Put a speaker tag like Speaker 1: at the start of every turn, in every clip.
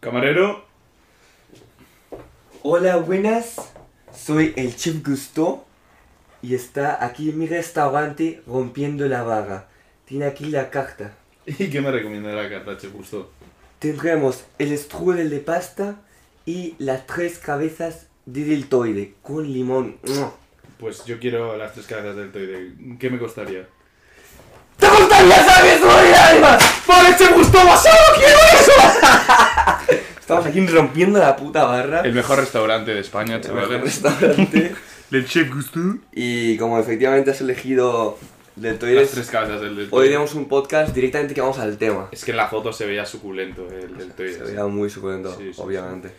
Speaker 1: Camarero.
Speaker 2: Hola, buenas. Soy el chef Gusto y está aquí en mi restaurante rompiendo la vaga. Tiene aquí la carta.
Speaker 1: ¿Y qué me recomienda la carta, Chef Gusto?
Speaker 2: Tendremos el strudel de pasta y las tres cabezas de deltoide con limón.
Speaker 1: Pues yo quiero las tres cabezas del toide. ¿Qué me costaría?
Speaker 2: ¿Te gustaría saber vida, además? ¡Por Chef Gusto solo quiero eso! Estamos aquí rompiendo la puta barra.
Speaker 1: El mejor restaurante de España,
Speaker 2: El mejor
Speaker 1: chavales.
Speaker 2: restaurante.
Speaker 1: El Chef Gusto.
Speaker 2: Y como efectivamente has elegido deltoides,
Speaker 1: Las tres cabezas del del
Speaker 2: hoy tenemos un podcast directamente que vamos al tema.
Speaker 1: Es que en la foto se veía suculento el deltoide.
Speaker 2: Se veía muy suculento,
Speaker 1: Sí, sí,
Speaker 2: obviamente.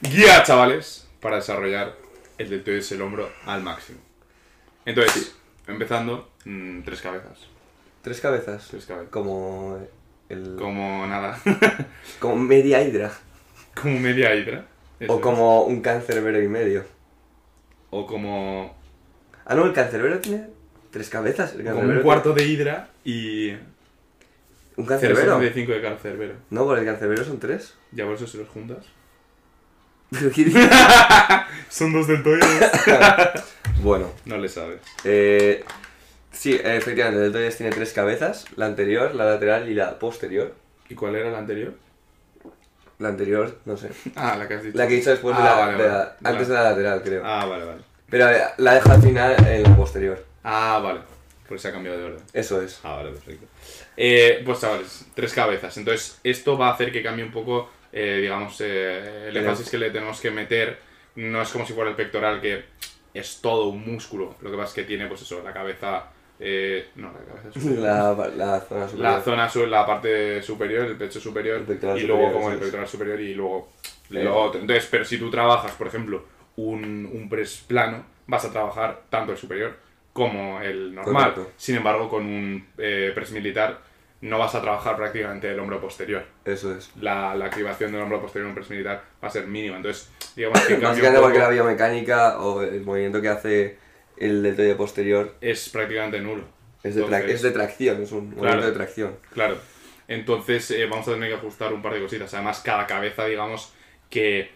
Speaker 1: Guía, chavales, para desarrollar el es el hombro al máximo. Entonces, empezando, mm, tres cabezas.
Speaker 2: Tres cabezas.
Speaker 1: Tres cabezas.
Speaker 2: Como el.
Speaker 1: Como nada.
Speaker 2: como media hidra.
Speaker 1: como media hidra. Eso
Speaker 2: O
Speaker 1: es.
Speaker 2: como un cancerbero y medio.
Speaker 1: O como,
Speaker 2: Ah, no, el cancerbero tiene tres cabezas. El
Speaker 1: como un cuarto de hidra y
Speaker 2: ¿Un cancerbero?
Speaker 1: 0,75 de cancerbero.
Speaker 2: No, porque el cancerbero son tres.
Speaker 1: Ya por eso se los juntas.
Speaker 2: Pero ¿qué dices?
Speaker 1: Son dos deltoides.
Speaker 2: bueno,
Speaker 1: no le sabes.
Speaker 2: eh, sí, efectivamente, el deltoides tiene tres cabezas: la anterior, la lateral y la posterior.
Speaker 1: ¿Y cuál era la anterior?
Speaker 2: La anterior, no sé.
Speaker 1: Ah, la que has dicho.
Speaker 2: La que he dicho después de
Speaker 1: Ah,
Speaker 2: la,
Speaker 1: vale,
Speaker 2: de la-
Speaker 1: vale.
Speaker 2: antes de la lateral, creo.
Speaker 1: Ah, vale, vale.
Speaker 2: Pero la dejo al final en la posterior.
Speaker 1: Ah, vale. Por eso ha cambiado de orden.
Speaker 2: Eso es.
Speaker 1: Ah, vale, perfecto. Eh, pues chavales, tres cabezas. Entonces, esto va a hacer que cambie un poco, eh, digamos, eh, El énfasis que le tenemos que meter. No es como si fuera el pectoral, que es todo un músculo. Lo que pasa es que tiene, pues eso, la cabeza. Eh, no, la cabeza superior.
Speaker 2: La, la zona superior.
Speaker 1: La zona sur, la parte superior, el pecho superior,
Speaker 2: El pectoral
Speaker 1: y luego como el pectoral superior y luego
Speaker 2: Eh.
Speaker 1: lo otro. Entonces, pero si tú trabajas, por ejemplo, un, un press plano, vas a trabajar tanto el superior como el normal.
Speaker 2: Correcto.
Speaker 1: Sin embargo, con un eh, press militar no vas a trabajar prácticamente el hombro posterior.
Speaker 2: Eso es.
Speaker 1: La, la activación del hombro posterior en un press militar va a ser mínima. Entonces, digamos que
Speaker 2: Básicamente porque la biomecánica o el movimiento que hace el deltoide posterior
Speaker 1: es prácticamente nulo.
Speaker 2: es de, tra-
Speaker 1: Entonces-
Speaker 2: es de tracción, es un movimiento de tracción.
Speaker 1: Claro. Entonces eh, vamos a tener que ajustar un par de cositas. Además, cada cabeza, digamos, que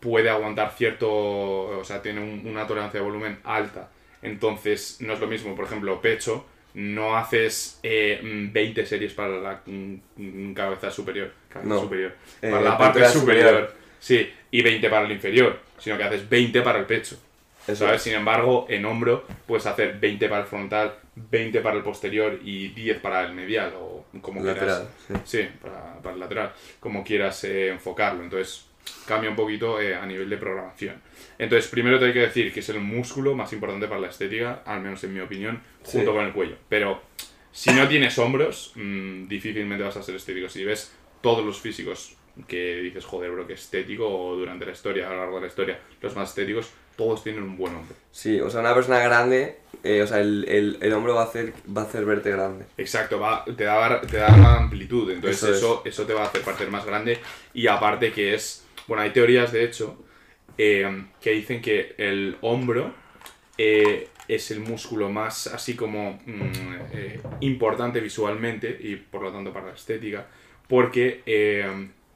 Speaker 1: puede aguantar cierto... O sea, tiene un- una tolerancia de volumen alta. Entonces, no es lo mismo, por ejemplo, pecho. No haces eh, mm, 20 series para la mm, mm, cabeza superior. Cabeza
Speaker 2: No.
Speaker 1: superior.
Speaker 2: Eh,
Speaker 1: Para la parte superior.
Speaker 2: superior.
Speaker 1: Sí, y 20 para el inferior. Sino que haces 20 para el pecho.
Speaker 2: Eso
Speaker 1: ¿Sabes?
Speaker 2: es.
Speaker 1: Sin embargo, en hombro puedes hacer 20 para el frontal, 20 para el posterior y 10 para el medial o como
Speaker 2: Lateral,
Speaker 1: quieras. Sí, para, para el lateral, como quieras eh, enfocarlo. Entonces, cambia un poquito eh, a nivel de programación. Entonces, primero te hay que decir que es el músculo más importante para la estética, al menos en mi opinión, junto
Speaker 2: Sí.
Speaker 1: con el cuello. Pero si no tienes hombros, mm, difícilmente vas a ser estético. Si ves todos los físicos que dices, joder, bro, que estético, durante la historia, a lo largo de la historia, los más estéticos, todos tienen un buen hombro.
Speaker 2: Sí, o sea, una persona grande, eh, o sea, el, el, el hombro va a hacer, va a hacer verte grande.
Speaker 1: Exacto, va, te, da, te da una amplitud, entonces
Speaker 2: Eso
Speaker 1: eso,
Speaker 2: es.
Speaker 1: eso, te va a hacer parecer más grande y aparte que es, bueno, hay teorías de hecho eh, que dicen que el hombro eh, es el músculo más así como mm, importante visualmente y por lo tanto para la estética, porque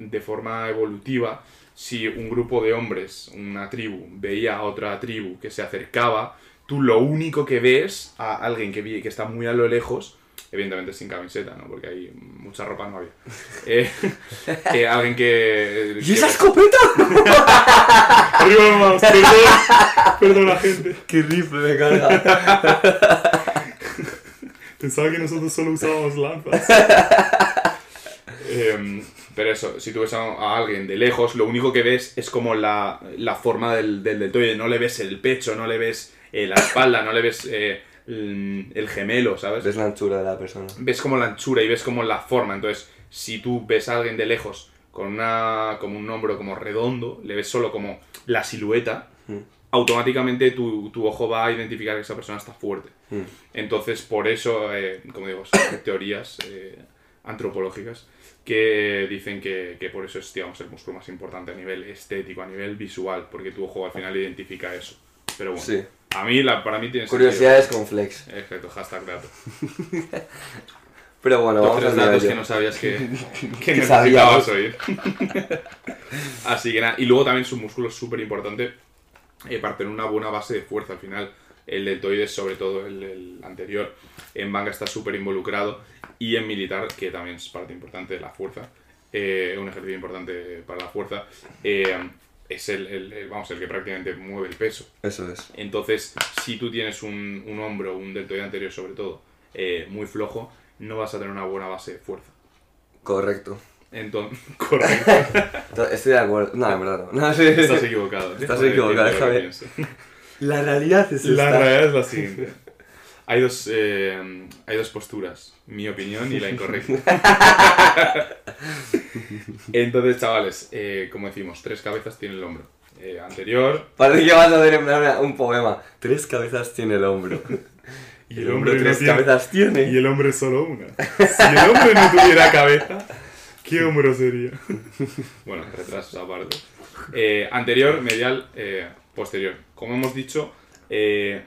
Speaker 1: de forma evolutiva, si un grupo de hombres, una tribu, veía a otra tribu que se acercaba, tú lo único que ves a alguien que, vi- que está muy a lo lejos, evidentemente sin camiseta, ¿no? Porque hay mucha ropa no había. Eh, eh, alguien que...
Speaker 2: ¿Y esa escopeta?
Speaker 1: Arriba más, perdón, perdón la gente.
Speaker 2: ¡Qué rifle me carga!
Speaker 1: Pensaba que nosotros solo usábamos lanzas. Pero eso, si tú ves a, a alguien de lejos, lo único que ves es como la, la forma del, del deltoide. No le ves el pecho, no le ves eh, la espalda, no le ves eh, el, el gemelo, ¿sabes?
Speaker 2: Ves la anchura de la persona.
Speaker 1: ves como la anchura y ves como la forma. Entonces, si tú ves a alguien de lejos con una como un hombro como redondo, le ves solo como la silueta,
Speaker 2: Mm.
Speaker 1: automáticamente tu, tu ojo va a identificar que esa persona está fuerte.
Speaker 2: Mm.
Speaker 1: Entonces, por eso, eh, como digo, son teorías eh, antropológicas que dicen que, que por eso es, digamos, el músculo más importante a nivel estético, a nivel visual, porque tu ojo al final identifica eso. Pero bueno,
Speaker 2: Sí.
Speaker 1: a mí, la, para mí tiene
Speaker 2: Curiosidades con flex.
Speaker 1: Exacto, hashtag dato.
Speaker 2: Pero bueno,
Speaker 1: Los
Speaker 2: vamos
Speaker 1: tres
Speaker 2: al
Speaker 1: datos que no sabías que, que necesitabas oír. Así que nada, y luego también su músculo es súper importante eh, para tener una buena base de fuerza. Al final, el deltoides, sobre todo el, el anterior, en banca está súper involucrado y en militar, que también es parte importante de la fuerza, eh, un ejercicio importante para la fuerza, eh, es el, el- el- vamos, el que prácticamente mueve el peso.
Speaker 2: Eso es.
Speaker 1: Entonces, si tú tienes un, un hombro, un deltoide anterior sobre todo, eh, muy flojo, no vas a tener una buena base de fuerza.
Speaker 2: Correcto.
Speaker 1: Entonces, correcto.
Speaker 2: To- Estoy de acuerdo. No, en verdad no. no sí,
Speaker 1: Estás equivocado.
Speaker 2: Estás equivocado, déjame. La realidad es
Speaker 1: La
Speaker 2: esta.
Speaker 1: realidad es la siguiente. Hay dos, eh, hay dos posturas, mi opinión y la incorrecta. Entonces, chavales, eh, como decimos, tres cabezas tiene el hombro. Eh, anterior,
Speaker 2: Parece que vas a hacer un poema. Tres cabezas tiene el hombro.
Speaker 1: y el hombre no
Speaker 2: tres
Speaker 1: tiene-
Speaker 2: cabezas tiene.
Speaker 1: y el hombre solo una. Si el hombre no tuviera cabeza, ¿qué hombro sería? Bueno, retrasos aparte. Eh, anterior, medial, eh, posterior. Como hemos dicho, eh,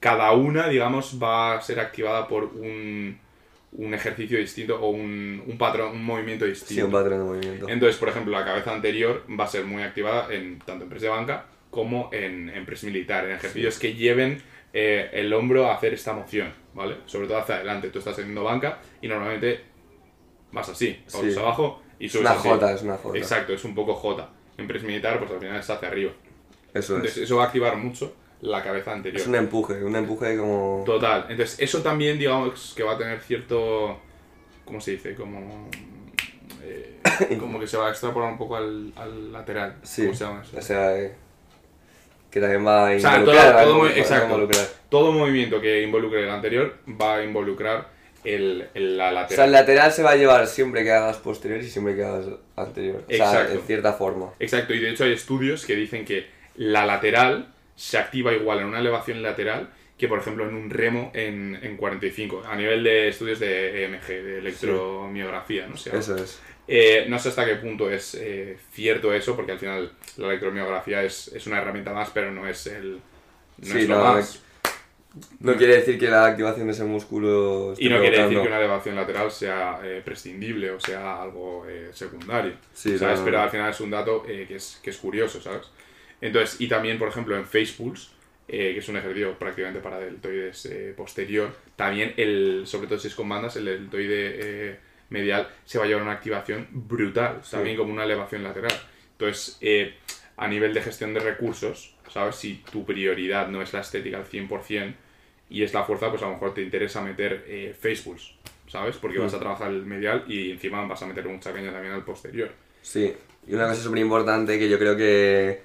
Speaker 1: cada una, digamos, va a ser activada por un, un ejercicio distinto o un, un patrón, un movimiento
Speaker 2: Sí,
Speaker 1: distinto.
Speaker 2: un patrón de movimiento.
Speaker 1: Entonces, por ejemplo, la cabeza anterior va a ser muy activada en, tanto en press de banca como en, en press militar, en ejercicios que lleven eh, el hombro a hacer esta moción, ¿vale? Sobre todo hacia adelante. Tú estás haciendo banca y normalmente vas así,
Speaker 2: Sí.
Speaker 1: abajo y
Speaker 2: Es
Speaker 1: subes
Speaker 2: una
Speaker 1: así.
Speaker 2: J, es una J.
Speaker 1: Exacto, es un poco J. En press militar, pues al final es hacia arriba.
Speaker 2: Eso
Speaker 1: Entonces,
Speaker 2: es.
Speaker 1: eso va a activar mucho la cabeza anterior.
Speaker 2: Es un empuje, un empuje como...
Speaker 1: Total. Entonces, eso también, digamos, que va a tener cierto. ¿Cómo se dice? Como. eh, como que se va a extrapolar un poco al, al lateral.
Speaker 2: Sí.
Speaker 1: ¿Cómo se llama eso?
Speaker 2: O sea, eh, que también va a
Speaker 1: O sea,
Speaker 2: involucrar.
Speaker 1: todo- todo muy-
Speaker 2: involucrar, va a
Speaker 1: exacto.
Speaker 2: involucrar.
Speaker 1: Todo movimiento que involucre el anterior va a involucrar el, el- la
Speaker 2: O sea,
Speaker 1: lateral.
Speaker 2: el lateral se va a llevar siempre que hagas posterior y siempre que hagas anterior. O sea,
Speaker 1: Exacto.
Speaker 2: en cierta forma.
Speaker 1: Exacto, y de hecho hay estudios que dicen que la lateral se activa igual en una elevación lateral que, por ejemplo, en un remo en, en 45, a nivel de estudios de EMG, de electromiografía, no sé.
Speaker 2: Eso es.
Speaker 1: Eh, no sé hasta qué punto es eh, cierto eso, porque al final la electromiografía es, es una herramienta más, pero no es el. No
Speaker 2: Sí,
Speaker 1: es lo
Speaker 2: no,
Speaker 1: más.
Speaker 2: No quiere decir que la activación de ese músculo esté
Speaker 1: Y no quiere decir que una elevación lateral sea eh, prescindible o sea algo eh, secundario.
Speaker 2: Sí,
Speaker 1: ¿sabes?
Speaker 2: no, no,
Speaker 1: Pero al final es un dato eh, que, es, que es curioso, ¿sabes? Entonces, y también, por ejemplo, en Face Pulse, eh, que es un ejercicio prácticamente para deltoides eh, posterior, también, el, sobre todo si es con bandas, el deltoide eh, medial se va a llevar una activación brutal, también como una elevación lateral. Entonces, eh, a nivel de gestión de recursos, ¿sabes? Si tu prioridad no es la estética al 100% y es la fuerza, pues a lo mejor te interesa meter eh, Face Pulse, ¿sabes? Porque vas a trabajar el medial y encima vas a meter mucha caña también al posterior.
Speaker 2: Sí, y una cosa súper importante que yo creo que,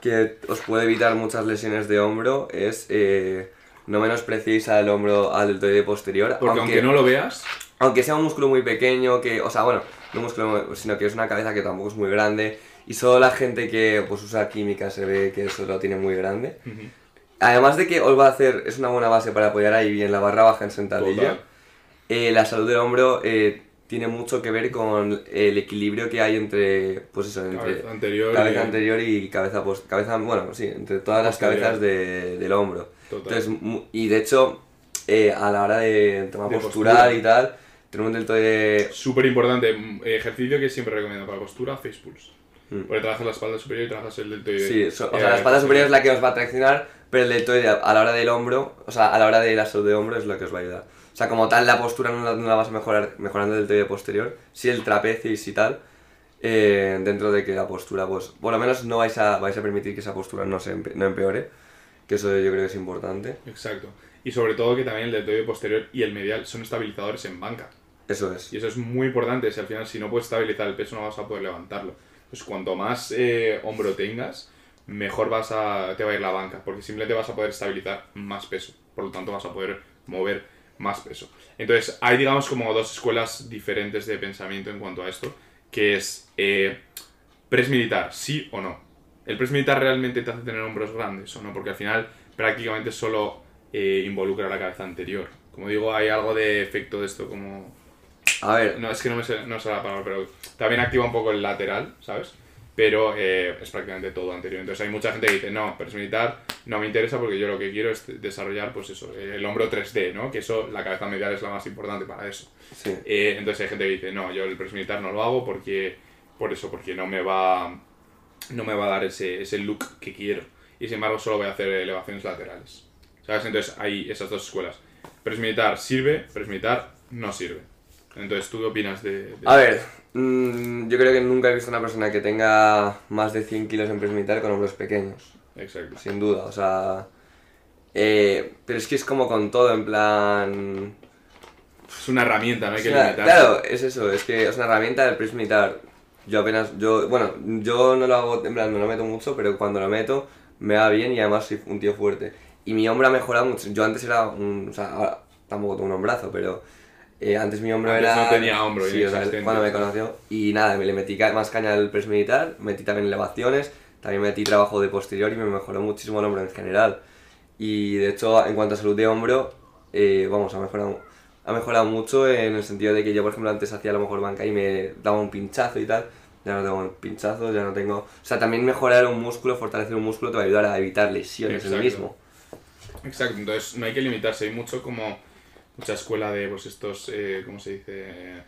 Speaker 2: que os puede evitar muchas lesiones de hombro es eh, no menospreciéis al hombro, al deltoide posterior.
Speaker 1: Porque aunque, no lo veas,
Speaker 2: aunque sea un músculo muy pequeño, que, o sea, bueno, no un músculo, muy- sino que es una cabeza que tampoco es muy grande, y solo la gente que pues usa química se ve que eso lo tiene muy grande. Además de que os va a hacer, es una buena base para apoyar ahí bien la barra baja en sentadilla, eh, la salud del hombro eh, tiene mucho que ver con el equilibrio que hay entre, pues eso, entre
Speaker 1: cabeza anterior.
Speaker 2: cabeza
Speaker 1: y-
Speaker 2: anterior y cabeza post, cabeza, bueno, sí, entre todas las
Speaker 1: Posterior.
Speaker 2: cabezas de- del hombro.
Speaker 1: Total.
Speaker 2: Entonces, y de hecho, eh, a la hora de tema
Speaker 1: De
Speaker 2: postural
Speaker 1: postura.
Speaker 2: y tal, tener un deltoide
Speaker 1: Súper importante, mm, ejercicio que siempre recomiendo para postura, face pulse.
Speaker 2: Mm.
Speaker 1: Porque trabajas la espalda superior y trabajas el deltoide.
Speaker 2: Sí, so- o
Speaker 1: eh,
Speaker 2: sea, la espalda superior es la que os va a traccionar, pero el deltoide a la hora del hombro, o sea, a la hora de la salud de hombro es lo que os va a ayudar. O sea, como tal, la postura no la, no la vas a mejorar mejorando el deltoide posterior, sí el trapecio y tal, eh, dentro de que la postura, pues, por lo menos no vais a, vais a permitir que esa postura no, se empe- no empeore, que eso yo creo que es importante.
Speaker 1: Exacto. Y sobre todo que también el deltoide posterior y el medial son estabilizadores en banca.
Speaker 2: Eso es.
Speaker 1: Y eso es muy importante, si al final si no puedes estabilizar el peso no vas a poder levantarlo. Pues cuanto más eh, hombro tengas, mejor vas a, te va a ir la banca, porque simplemente vas a poder estabilizar más peso, por lo tanto vas a poder mover más peso. Entonces hay digamos como dos escuelas diferentes de pensamiento en cuanto a esto, que es eh, press militar, sí o no. ¿El press militar realmente te hace tener hombros grandes o no? Porque al final prácticamente solo eh, involucra la cabeza anterior. Como digo, hay algo de efecto de esto como
Speaker 2: A ver,
Speaker 1: no, es que no me sé, no sé la palabra, pero también activa un poco el lateral, ¿sabes? Pero eh, es prácticamente todo anterior. Entonces hay mucha gente que dice, no, press militar no me interesa porque yo lo que quiero es desarrollar, pues eso, el hombro 3D, ¿no? Que eso, la cabeza medial es la más importante para eso.
Speaker 2: Sí.
Speaker 1: Eh, entonces hay gente que dice, no, yo el press militar no lo hago porque, por eso, porque no me va, no me va a dar ese, ese look que quiero. Y sin embargo solo voy a hacer elevaciones laterales. ¿Sabes? Entonces hay esas dos escuelas. Press militar sirve, press militar no sirve. Entonces, ¿tú qué opinas de...? de-
Speaker 2: A ver, mm, yo creo que nunca he visto una persona que tenga más de 100 kilos en press militar con hombros pequeños.
Speaker 1: Exacto.
Speaker 2: Sin duda, o sea... eh, pero es que es como con todo, en plan...
Speaker 1: Es una herramienta, no hay que
Speaker 2: Es una-
Speaker 1: limitarse.
Speaker 2: claro, es eso, es que es una herramienta del press militar. Yo apenas, yo, bueno, yo no lo hago, en plan, no lo meto mucho, pero cuando lo meto me va bien y además soy un tío fuerte. Y mi hombro ha mejorado mucho. Yo antes era un, o sea, ahora tampoco tengo un hombrazo, pero eh, antes mi hombro
Speaker 1: Antes
Speaker 2: era...
Speaker 1: no tenía hombro,
Speaker 2: sí, o sea, cuando me conoció. Y nada, me le metí más caña al press militar, metí también elevaciones, también metí trabajo de posterior y me mejoró muchísimo el hombro en general. Y de hecho, en cuanto a salud de hombro, eh, vamos, ha mejorado, ha mejorado mucho en el sentido de que yo, por ejemplo, antes hacía a lo mejor banca y me daba un pinchazo y tal. Ya no tengo pinchazos, ya no tengo... O sea, también mejorar un músculo, fortalecer un músculo te va a ayudar a evitar lesiones en el
Speaker 1: Exacto.
Speaker 2: mismo.
Speaker 1: Exacto, entonces no hay que limitarse. Hay mucho como... Mucha escuela de, pues, estos... Eh, ¿Cómo se dice?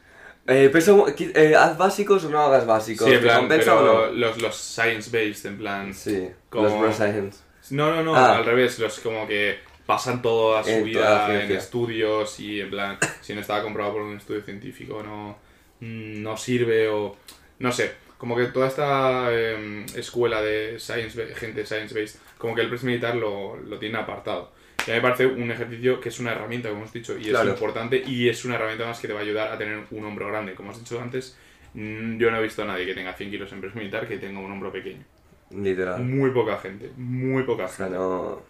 Speaker 2: Eh, peso, eh, haz básicos o no hagas básicos.
Speaker 1: Sí, en
Speaker 2: ¿Te
Speaker 1: plan,
Speaker 2: compensa
Speaker 1: pero
Speaker 2: o no?
Speaker 1: los, los science-based, en plan...
Speaker 2: Sí,
Speaker 1: como-
Speaker 2: los science.
Speaker 1: No, no, no,
Speaker 2: Ah.
Speaker 1: al revés, los como que pasan toda su
Speaker 2: En toda la
Speaker 1: vida en estudios y en plan, si no estaba comprobado por un estudio científico no, mm, no sirve o no sé, como que toda esta eh, escuela de science, gente science-based, como que el press militar lo, lo tiene apartado. Y a mí me parece un ejercicio que es una herramienta, como hemos dicho, y es
Speaker 2: Claro.
Speaker 1: importante y es una herramienta más que te va a ayudar a tener un hombro grande. Como has dicho antes, mm, yo no he visto a nadie que tenga 100 kilos en press militar que tenga un hombro pequeño.
Speaker 2: Literal.
Speaker 1: Muy poca gente, muy poca
Speaker 2: O sea,
Speaker 1: gente.
Speaker 2: no...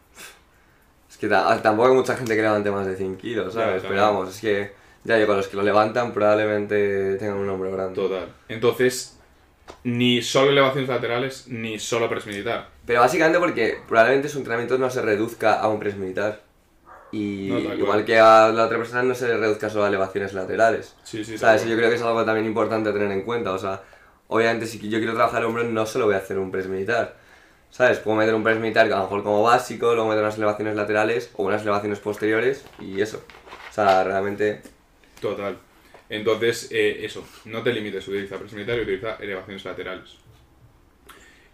Speaker 2: Es que ta- tampoco hay mucha gente que levante más de 100 kilos, ¿sabes?
Speaker 1: también.
Speaker 2: Pero vamos, es que ya digo, los que lo levantan probablemente tengan un hombro grande.
Speaker 1: Total. Entonces, ni solo elevaciones laterales, ni solo press militar.
Speaker 2: Pero básicamente porque probablemente su entrenamiento no se reduzca a un press militar. Y
Speaker 1: No,
Speaker 2: igual que a la otra persona no se le reduzca solo a elevaciones laterales.
Speaker 1: Sí, sí,
Speaker 2: ¿Sabes? Yo creo que es algo también importante a tener en cuenta. O sea, obviamente si yo quiero trabajar el hombro no solo voy a hacer un press militar. ¿Sabes? Puedo meter un press militar a lo mejor como básico, luego meter unas elevaciones laterales o unas elevaciones posteriores y eso. O sea, realmente...
Speaker 1: Total. Entonces, eh, eso, no te limites, utiliza press militar y utiliza elevaciones laterales.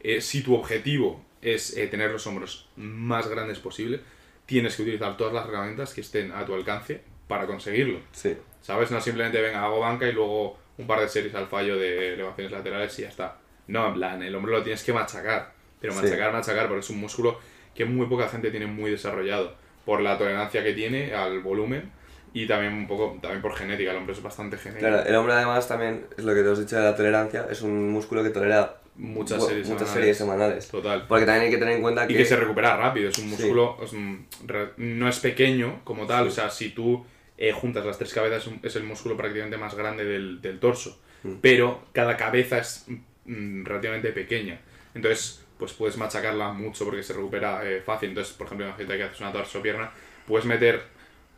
Speaker 1: Eh, si tu objetivo es eh, tener los hombros más grandes posible, tienes que utilizar todas las herramientas que estén a tu alcance para conseguirlo.
Speaker 2: Sí.
Speaker 1: ¿Sabes? No simplemente venga, hago banca y luego un par de series al fallo de elevaciones laterales y ya está. No, en plan, el hombro lo tienes que machacar. Pero
Speaker 2: Sí.
Speaker 1: machacar, machacar, porque es un músculo que muy poca gente tiene muy desarrollado. Por la tolerancia que tiene al volumen y también un poco, también por genética. El hombro es bastante genético.
Speaker 2: Claro, el hombro además también, es lo que te has dicho de la tolerancia, es un músculo que tolera
Speaker 1: Muchas series
Speaker 2: muchas
Speaker 1: semanales.
Speaker 2: series semanales.
Speaker 1: Total.
Speaker 2: Porque también hay que tener en cuenta que...
Speaker 1: Y que se recupera rápido, es un
Speaker 2: Sí.
Speaker 1: músculo, es un- re- no es pequeño como tal,
Speaker 2: Sí.
Speaker 1: o sea, si tú eh, juntas las tres cabezas es el músculo prácticamente más grande del, del torso,
Speaker 2: Mm.
Speaker 1: pero cada cabeza es mm, relativamente pequeña, entonces pues puedes machacarla mucho porque se recupera eh, fácil, entonces por ejemplo imagínate que haces una torso pierna, puedes meter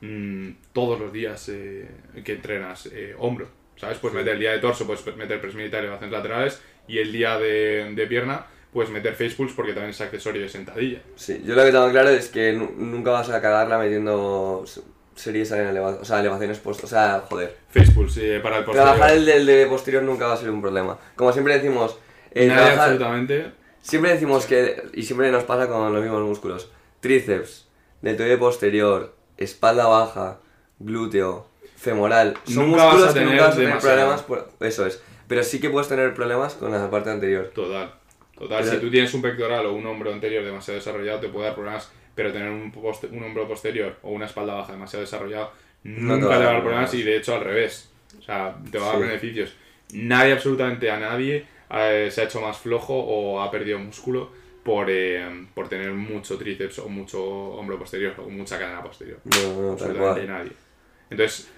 Speaker 1: mm, todos los días eh, que entrenas eh, hombro, ¿sabes? Puedes meter el día de torso, puedes meter press militar y elevaciones laterales, y el día de, de pierna puedes meter face pulls porque también es accesorio de sentadilla.
Speaker 2: Sí, yo lo que tengo claro es que nu- nunca vas a cagarla metiendo series en eleva- o sea, elevaciones post... O sea, joder.
Speaker 1: Face pulls eh, para el posterior.
Speaker 2: Trabajar el de posterior nunca va a ser un problema. Como siempre decimos... eh,
Speaker 1: Nadie
Speaker 2: trabajar-
Speaker 1: absolutamente.
Speaker 2: Siempre decimos que, y siempre nos pasa con los mismos músculos, tríceps, deltoide posterior, espalda baja, glúteo, femoral, son
Speaker 1: Nunca vas
Speaker 2: músculos
Speaker 1: a
Speaker 2: que
Speaker 1: tener
Speaker 2: nunca vas a tener problemas, por- eso es, pero sí que puedes tener problemas con la parte anterior.
Speaker 1: Total. Total.
Speaker 2: Pero-
Speaker 1: Si tú tienes un pectoral o un hombro anterior demasiado desarrollado, te puede dar problemas, pero tener un, hombro posterior o una espalda baja demasiado desarrollado
Speaker 2: No te
Speaker 1: nunca
Speaker 2: a
Speaker 1: te va a
Speaker 2: dar
Speaker 1: problemas y de hecho al revés. O sea, te va a dar
Speaker 2: Sí.
Speaker 1: beneficios. Nadie, absolutamente a nadie, eh, se ha hecho más flojo o ha perdido músculo por, eh, por tener mucho tríceps o mucho hombro posterior o mucha cadena posterior.
Speaker 2: No, no,
Speaker 1: absolutamente nadie. Entonces,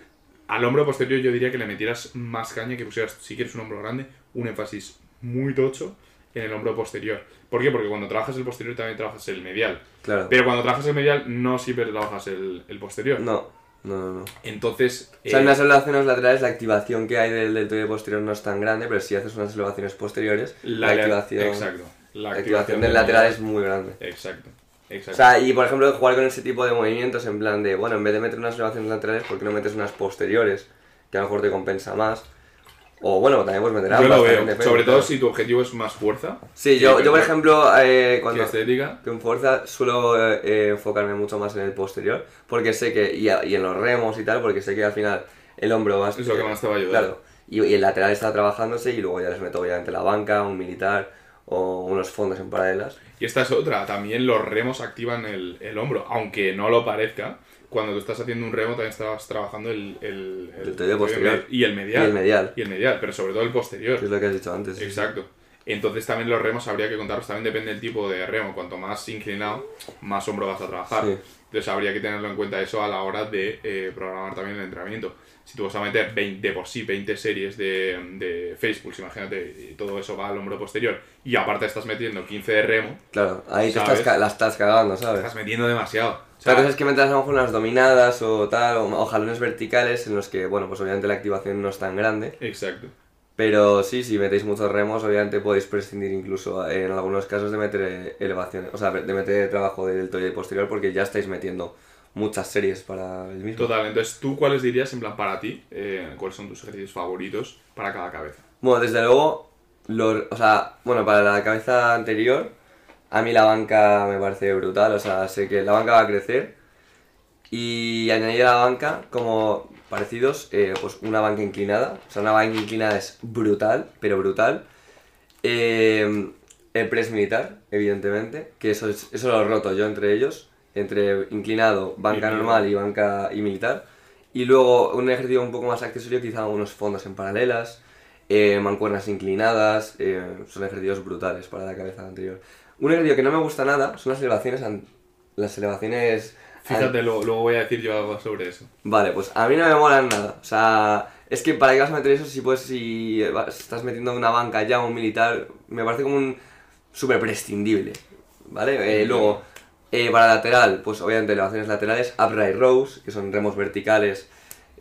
Speaker 1: al hombro posterior yo diría que le metieras más caña, que pusieras, si quieres un hombro grande, un énfasis muy tocho en el hombro posterior. ¿Por qué? Porque cuando trabajas el posterior también trabajas el medial.
Speaker 2: Claro.
Speaker 1: Pero cuando trabajas el medial no siempre trabajas el, el posterior.
Speaker 2: No, No, no, no.
Speaker 1: Entonces...
Speaker 2: O sea,
Speaker 1: eh,
Speaker 2: en unas elevaciones laterales la activación que hay del deltoide posterior no es tan grande, pero si haces unas elevaciones posteriores, la, activación,
Speaker 1: Exacto. La
Speaker 2: la activación del lateral es muy grande.
Speaker 1: Exacto.
Speaker 2: O
Speaker 1: Exacto.
Speaker 2: sea, y por ejemplo, jugar con ese tipo de movimientos en plan de, bueno, en vez de meter unas elevaciones laterales, ¿por qué no metes unas posteriores? Que a lo mejor te compensa más. O bueno, también puedes meter
Speaker 1: yo lo veo.
Speaker 2: depende,
Speaker 1: Sobre todo si tu objetivo es más fuerza.
Speaker 2: Sí, yo, yo por ejemplo, eh, cuando... Que en fuerza suelo eh, eh, enfocarme mucho más en el posterior, porque sé que, y, a- y en los remos y tal, porque sé que al final el hombro va a
Speaker 1: Es lo que más te va a ayudar.
Speaker 2: Claro, y, y el lateral está trabajándose y luego ya les meto obviamente la banca, un militar o unos fondos en paralelas.
Speaker 1: Y esta es otra, también los remos activan el, el hombro, aunque no lo parezca. Cuando tú estás haciendo un remo también estás trabajando el, el,
Speaker 2: El posterior.
Speaker 1: y el medial.
Speaker 2: Y el medial.
Speaker 1: Y el medial, pero sobre todo el posterior.
Speaker 2: Es lo que has dicho antes. sí.
Speaker 1: Exacto. Entonces también los remos habría que contarlos, también depende del tipo de remo. Cuanto más inclinado, más hombro vas a trabajar.
Speaker 2: Sí.
Speaker 1: Entonces habría que tenerlo en cuenta eso a la hora de eh, programar también el entrenamiento. Si tú vas a meter 20, de por sí 20 series de, de face pulls, imagínate, y todo eso va al hombro posterior, y aparte estás metiendo 15 de remo,
Speaker 2: Claro, ahí te estás, la estás cagando, ¿sabes?
Speaker 1: estás metiendo demasiado.
Speaker 2: Otra cosa es que metas a lo mejor unas dominadas o tal, o, o jalones verticales en los que, bueno, pues obviamente la activación no es tan grande.
Speaker 1: Exacto.
Speaker 2: Pero sí, si metéis muchos remos, obviamente podéis prescindir incluso eh, en algunos casos de meter eh, elevaciones, o sea, de meter trabajo del deltoide posterior porque ya estáis metiendo muchas series para el mismo.
Speaker 1: Total, entonces tú cuáles dirías, en plan, para ti, eh, cuáles son tus ejercicios favoritos para cada cabeza.
Speaker 2: Bueno, desde luego, los, o sea, bueno, para la cabeza anterior, a mí la banca me parece brutal, o sea, sé que la banca va a crecer y añadir a la banca como parecidos, eh, pues una banca inclinada, o sea, una banca inclinada es brutal, pero brutal. Eh, el press militar, evidentemente, que eso, es- eso lo he roto yo entre ellos, entre inclinado, banca normal y banca y militar. Y luego un ejercicio un poco más accesorio, quizá unos fondos en paralelas, eh, mancuernas inclinadas, eh, son ejercicios brutales para la cabeza anterior. Un ejercicio que no me gusta nada son las elevaciones, las elevaciones...
Speaker 1: Fíjate, lo- luego voy a decir yo algo sobre eso.
Speaker 2: Vale, pues a mí no me molan nada. O sea, es que para qué vas a meter eso si puedes, si estás metiendo una banca ya un militar, me parece como un súper prescindible. ¿Vale? Eh, luego, eh, para lateral, pues obviamente elevaciones laterales, upright rows, que son remos verticales,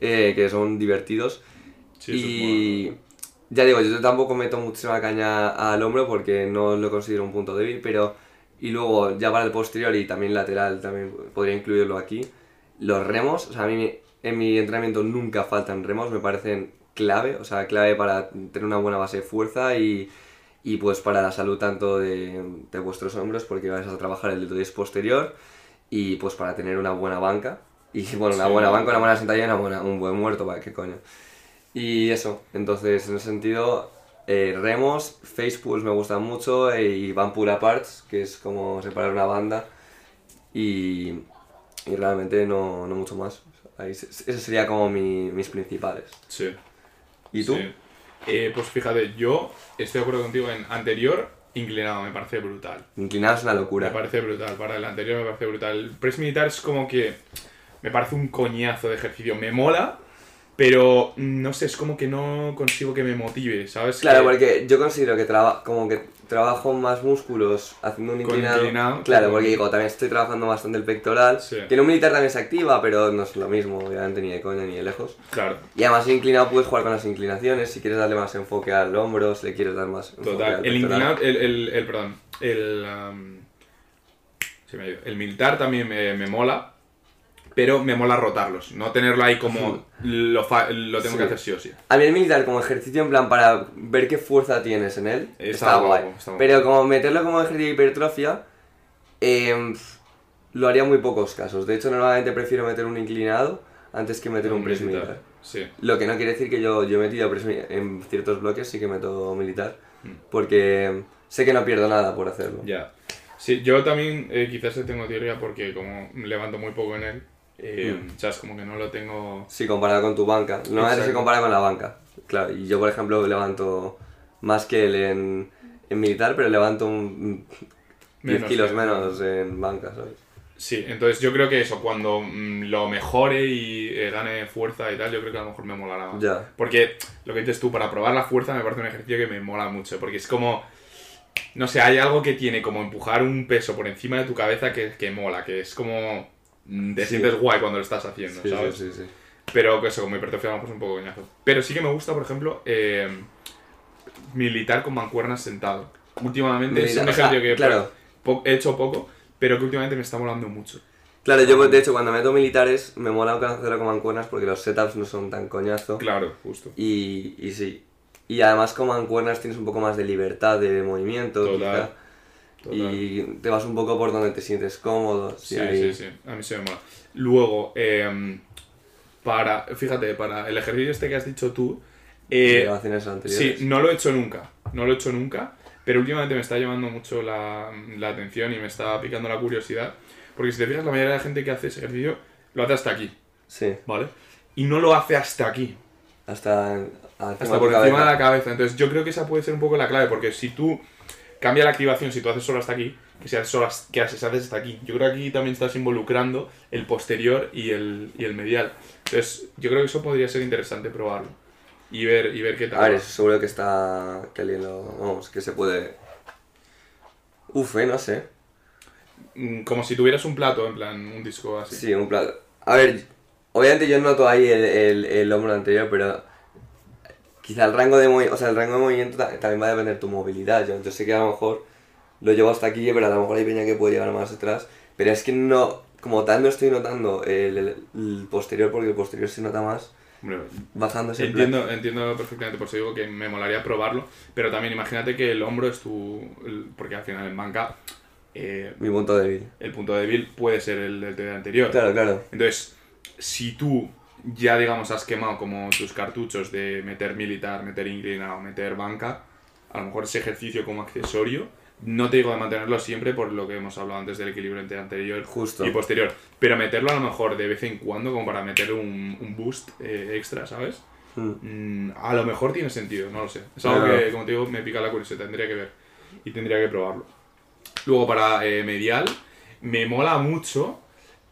Speaker 2: eh, que son divertidos.
Speaker 1: Sí, es
Speaker 2: y ya digo, yo tampoco meto muchísima caña al hombro porque no lo considero un punto débil, pero... Y luego, ya para el posterior y también lateral, también podría incluirlo aquí. Los remos, o sea, a mí en mi entrenamiento nunca faltan remos, me parecen clave, o sea, clave para tener una buena base de fuerza y, y pues para la salud tanto de, de vuestros hombros, porque vais a trabajar el deltoides posterior y pues para tener una buena banca. Y bueno, una
Speaker 1: Sí.
Speaker 2: buena banca, una buena sentadilla y una buena, un buen muerto, ¿para qué coño? Y eso, entonces en ese sentido, eh, remos, face pulls me gustan mucho eh, y van pull aparts, que es como separar una banda y, y realmente no, no mucho más. Ahí se- ese sería como mi- mis principales.
Speaker 1: Sí.
Speaker 2: ¿Y tú?
Speaker 1: Sí. Eh, pues fíjate, yo estoy de acuerdo contigo en anterior, inclinado, me parece brutal.
Speaker 2: Inclinado es una
Speaker 1: Me
Speaker 2: locura.
Speaker 1: parece brutal, para el anterior me parece brutal. El press militar es como que me parece un coñazo de ejercicio. Me mola, pero mm, no sé, es como que no consigo que me motive, ¿sabes?
Speaker 2: Claro,
Speaker 1: Que-
Speaker 2: porque yo considero que traba como que trabajo más músculos haciendo un inclinado.
Speaker 1: inclinado,
Speaker 2: claro, porque digo, también estoy trabajando bastante el pectoral.
Speaker 1: Sí.
Speaker 2: Que en un militar también se activa, pero no es lo mismo, obviamente, ni de coña ni de lejos.
Speaker 1: Claro,
Speaker 2: Y además inclinado puedes jugar con las inclinaciones, si quieres darle más enfoque al hombro, si le quieres dar más enfoque
Speaker 1: total.
Speaker 2: al
Speaker 1: El inclinado, el, el, el- perdón, el... um, se me. El militar también me, me mola, pero me mola rotarlos, no tenerlo ahí como lo, fa- lo tengo
Speaker 2: Sí.
Speaker 1: que hacer sí o sí.
Speaker 2: A mí el militar como ejercicio en plan para ver qué fuerza tienes en él,
Speaker 1: Está
Speaker 2: está,
Speaker 1: guapo,
Speaker 2: guay.
Speaker 1: está.
Speaker 2: Pero como meterlo como ejercicio de hipertrofia, em, lo haría en muy pocos casos. De hecho, normalmente prefiero meter un inclinado antes que meter un press militar.
Speaker 1: Sí.
Speaker 2: Lo que no quiere decir que yo, yo he metido press en ciertos bloques, sí que meto militar.
Speaker 1: Mm.
Speaker 2: Porque sé que no pierdo nada por hacerlo.
Speaker 1: Ya. Sí, yo también eh, quizás tengo teoría porque como levanto muy poco en él, eh,
Speaker 2: Mm.
Speaker 1: ¿sabes? Como que no lo tengo...
Speaker 2: Sí, comparado con tu banca. Normalmente se compara con la banca. Claro, y yo, por ejemplo, levanto más que él en, en militar, pero levanto un 10
Speaker 1: Menos,
Speaker 2: kilos menos en banca, ¿sabes?
Speaker 1: Sí, entonces yo creo que eso, cuando mm, lo mejore y eh, gane fuerza y tal, yo creo que a lo mejor me molará más.
Speaker 2: Ya.
Speaker 1: Porque lo que dices tú, para probar la fuerza me parece un ejercicio que me mola mucho, porque es como... No sé, hay algo que tiene como empujar un peso por encima de tu cabeza que, que mola, que es como... mm, te
Speaker 2: Sí.
Speaker 1: sientes guay cuando lo estás haciendo,
Speaker 2: Sí,
Speaker 1: ¿sabes?
Speaker 2: sí, sí, sí.
Speaker 1: Pero que eso, como hipertrofia, vamos un poco coñazo. Pero sí que me gusta, por ejemplo, eh, militar con mancuernas sentado. Últimamente es un
Speaker 2: Militar, o sea,
Speaker 1: ejercicio que
Speaker 2: claro.
Speaker 1: he hecho poco, pero que últimamente me está molando mucho.
Speaker 2: Claro, yo de hecho cuando meto militares me mola hacerlo con mancuernas porque los setups no son tan coñazo.
Speaker 1: Claro, justo.
Speaker 2: Y, y sí. Y además con mancuernas tienes un poco más de libertad de movimiento.
Speaker 1: Total,
Speaker 2: quizá,
Speaker 1: total.
Speaker 2: Y te vas un poco por donde te sientes cómodo.
Speaker 1: Sí, sí, sí. A mí se me mola. Luego, eh, para, fíjate, para el ejercicio este que has dicho tú, eh, sí, no lo he hecho nunca. No lo he hecho nunca, pero últimamente me está llamando mucho la, la atención y me está picando la curiosidad. Porque si te fijas, la mayoría de la gente que hace ese ejercicio lo hace hasta aquí,
Speaker 2: Sí,
Speaker 1: ¿vale? Y no lo hace hasta aquí,
Speaker 2: hasta,
Speaker 1: hasta por encima de la cabeza. Entonces, yo creo que esa puede ser un poco la clave, porque si tú cambia la activación, si tú haces solo hasta aquí, que si haces solo hasta, que haces haces hasta aquí. Yo creo que aquí también estás involucrando el posterior y el, y el medial. Entonces, yo creo que eso podría ser interesante probarlo y ver, y ver qué tal.
Speaker 2: A ver, eso seguro que está. que alguien lo. Vamos, que se puede. Uf, eh, no sé.
Speaker 1: Mm, Como si tuvieras un plato, en plan, un disco así.
Speaker 2: Sí, un plato. A ver, obviamente yo noto ahí el, el, el hombro anterior, pero quizá el rango de movimiento, o sea, el rango de movimiento ta- también va a depender de tu movilidad. Yo, yo sé que a lo mejor lo llevo hasta aquí, pero a lo mejor hay peña que puede llegar más atrás. Pero es que no, como tal no estoy notando el, el- el posterior, porque el posterior se nota más
Speaker 1: Hombre,
Speaker 2: bajándose. plan-
Speaker 1: Entiendo, entiendo perfectamente, por eso digo que me molaría probarlo, pero también imagínate que el hombro es tu... el- porque al final en banca eh,
Speaker 2: Mi punto débil.
Speaker 1: el punto débil puede ser el del anterior.
Speaker 2: Claro, claro.
Speaker 1: Entonces, si tú ya, digamos, has quemado como tus cartuchos de meter militar, meter inclinado, meter banca, a lo mejor ese ejercicio como accesorio, no te digo de mantenerlo siempre por lo que hemos hablado antes del equilibrio entre anterior
Speaker 2: Justo.
Speaker 1: y posterior, pero meterlo a lo mejor de vez en cuando como para meter un, un boost eh, extra, ¿sabes?
Speaker 2: Mm.
Speaker 1: Mm, a lo mejor tiene sentido, no lo sé. Es algo
Speaker 2: Claro.
Speaker 1: que, como te digo, me pica la curiosidad, tendría que ver y tendría que probarlo. Luego para eh, medial, me mola mucho.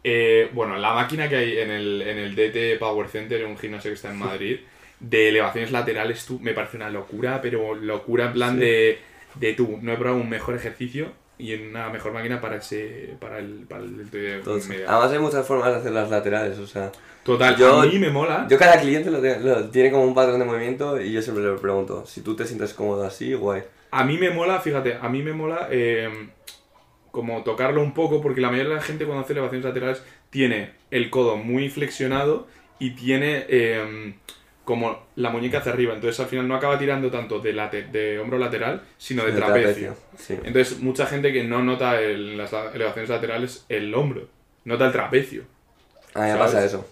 Speaker 1: Eh, bueno, la máquina que hay en el, en el DT Power Center, un gimnasio que está en Madrid, de elevaciones laterales, tú, me parece una locura, pero locura en plan
Speaker 2: Sí.
Speaker 1: de, de tú. No he probado un mejor ejercicio y una mejor máquina para ese para el, para el
Speaker 2: Entonces, además hay muchas formas de hacer las laterales, o sea...
Speaker 1: Total,
Speaker 2: yo-
Speaker 1: a mí me mola.
Speaker 2: Yo cada cliente lo, lo tiene como un patrón de movimiento y yo siempre le pregunto, si tú te sientes cómodo así, guay.
Speaker 1: A mí me mola, fíjate, a mí me mola eh, como tocarlo un poco porque la mayoría de la gente cuando hace elevaciones laterales tiene el codo muy flexionado y tiene eh, como la muñeca hacia arriba. Entonces al final no acaba tirando tanto de, late- de hombro lateral, sino de
Speaker 2: De
Speaker 1: trapecio.
Speaker 2: Sí.
Speaker 1: Entonces mucha gente que no nota en las elevaciones laterales el hombro, nota el trapecio.
Speaker 2: A mí me pasa eso.